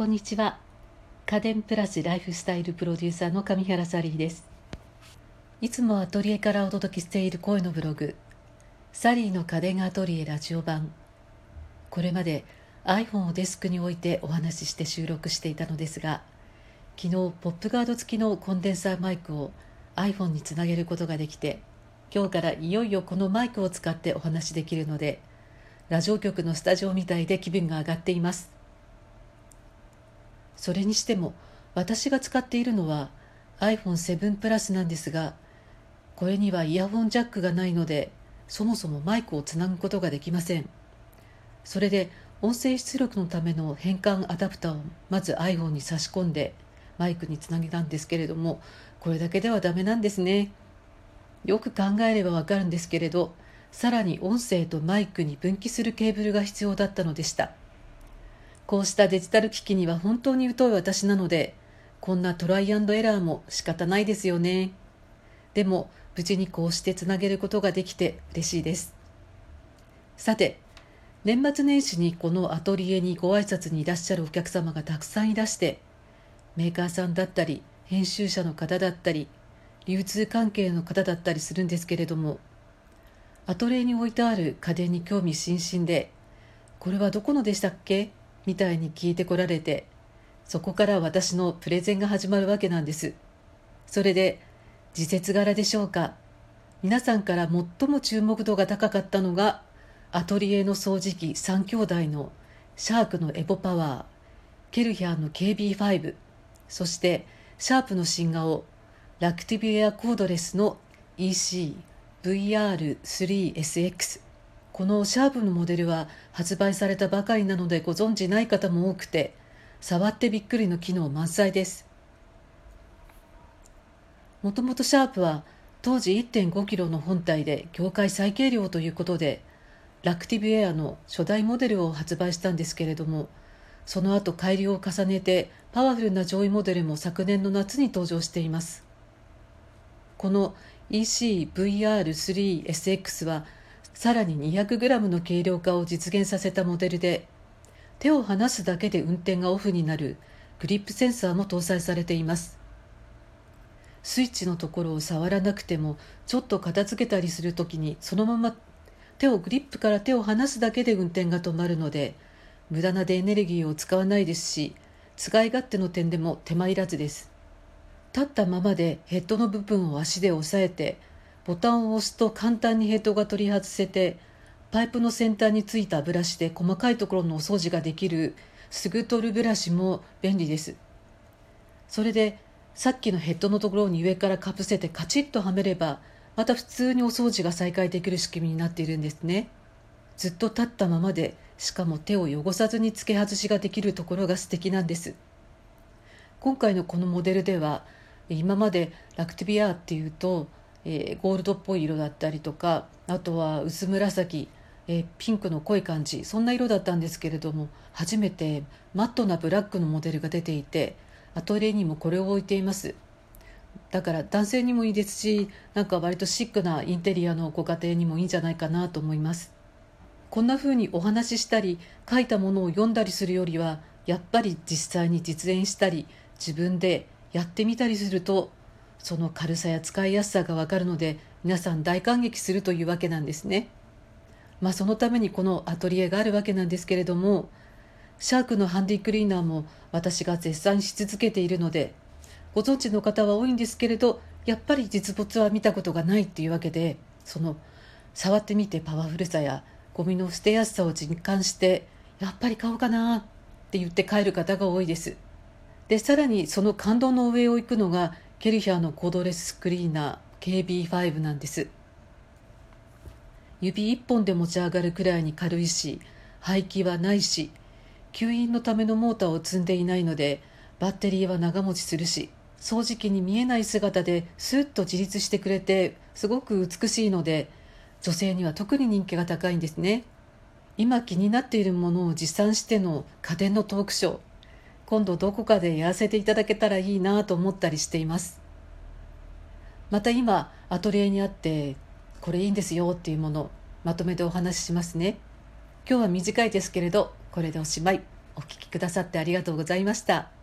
こんにちは。家電プラスライフスタイルプロデューサーの上原サリーです。いつもアトリエからお届けしている声のブログ。サリーの家電アトリエラジオ版。これまで iPhone をデスクに置いてお話しして収録していたのですが昨日ポップガード付きのコンデンサーマイクを iPhone につなげることができて今日からいよいよこのマイクを使ってお話しできるのでラジオ局のスタジオみたいで気分が上がっています。それにしても私が使っているのは iPhone7 プラスなんですがこれにはイヤホンジャックがないのでそもそもマイクをつなぐことができません。それで音声出力のための変換アダプターをまず iPhone に差し込んでマイクにつなげたんですけれどもこれだけではダメなんですね。よく考えればわかるんですけれどさらに音声とマイクに分岐するケーブルが必要だったのでした。こうしたデジタル機器には本当に疎い私なので、こんなトライアンドエラーも仕方ないですよね。でも、無事にこうしてつなげることができて嬉しいです。さて、年末年始にこのアトリエにご挨拶にいらっしゃるお客様がたくさんいらして、メーカーさんだったり、編集者の方だったり、流通関係の方だったりするんですけれども、アトリエに置いてある家電に興味津々で、これはどこのでしたっけ？みたいに聞いてこられてそこから私のプレゼンが始まるわけなんです。それで時節柄でしょうか。皆さんから最も注目度が高かったのがアトリエの掃除機3兄弟のシャークのエボパワーケルヒャーの KB5 そしてシャープの新顔ラクティブエアコードレスの EC-VR3SX このシャープのモデルは発売されたばかりなのでご存じない方も多くて触ってびっくりの機能満載です。もともとシャープは当時1.5キロの本体で業界最軽量ということでラクティブエアの初代モデルを発売したんですけれどもその後改良を重ねてパワフルな上位モデルも昨年の夏に登場しています。この ECVR3SX はさらに 200g の軽量化を実現させたモデルで手を離すだけで運転がオフになるグリップセンサーも搭載されています。スイッチのところを触らなくてもちょっと片付けたりするときにそのまま手をグリップから手を離すだけで運転が止まるので無駄なでエネルギーを使わないですし使い勝手の点でも手間いらずです。立ったままでヘッドの部分を足で押さえてボタンを押すと簡単にヘッドが取り外せてパイプの先端についたブラシで細かいところのお掃除ができるすぐ取るブラシも便利です。それでさっきのヘッドのところに上からかぶせてカチッとはめればまた普通にお掃除が再開できる仕組みになっているんですね。ずっと立ったままでしかも手を汚さずに付け外しができるところが素敵なんです。今回のこのモデルでは今までラクティビアっていうとえー、ゴールドっぽい色だったりとかあとは薄紫、えー、ピンクの濃い感じそんな色だったんですけれども初めてマットなブラックのモデルが出ていてアトリエにもこれを置いています。だから男性にもいいですしなんか割とシックなインテリアのご家庭にもいいんじゃないかなと思います。こんな風にお話ししたり書いたものを読んだりするよりはやっぱり実際に実演したり自分でやってみたりするとその軽さや使いやすさがわかるので皆さん大感激するというわけなんですね。まあそのためにこのアトリエがあるわけなんですけれどもシャークのハンディクリーナーも私が絶賛し続けているのでご存知の方は多いんですけれどやっぱり実物は見たことがないっていうわけでその触ってみてパワフルさやゴミの捨てやすさを実感してやっぱり買おうかなって言って帰る方が多いです。でさらにその感動の上を行くのがケルヒャーのコードレスクリーナー KB5 なんです。指一本で持ち上がるくらいに軽いし排気はないし吸引のためのモーターを積んでいないのでバッテリーは長持ちするし掃除機に見えない姿でスッと自立してくれてすごく美しいので女性には特に人気が高いんですね。今気になっているものを持参しての家電のトークショー今度どこかでやらせていただけたらいいなと思ったりしています。また今アトリエにあってこれいいんですよっていうものまとめてお話ししますね。今日は短いですけれどこれでおしまい。お聞きくださってありがとうございました。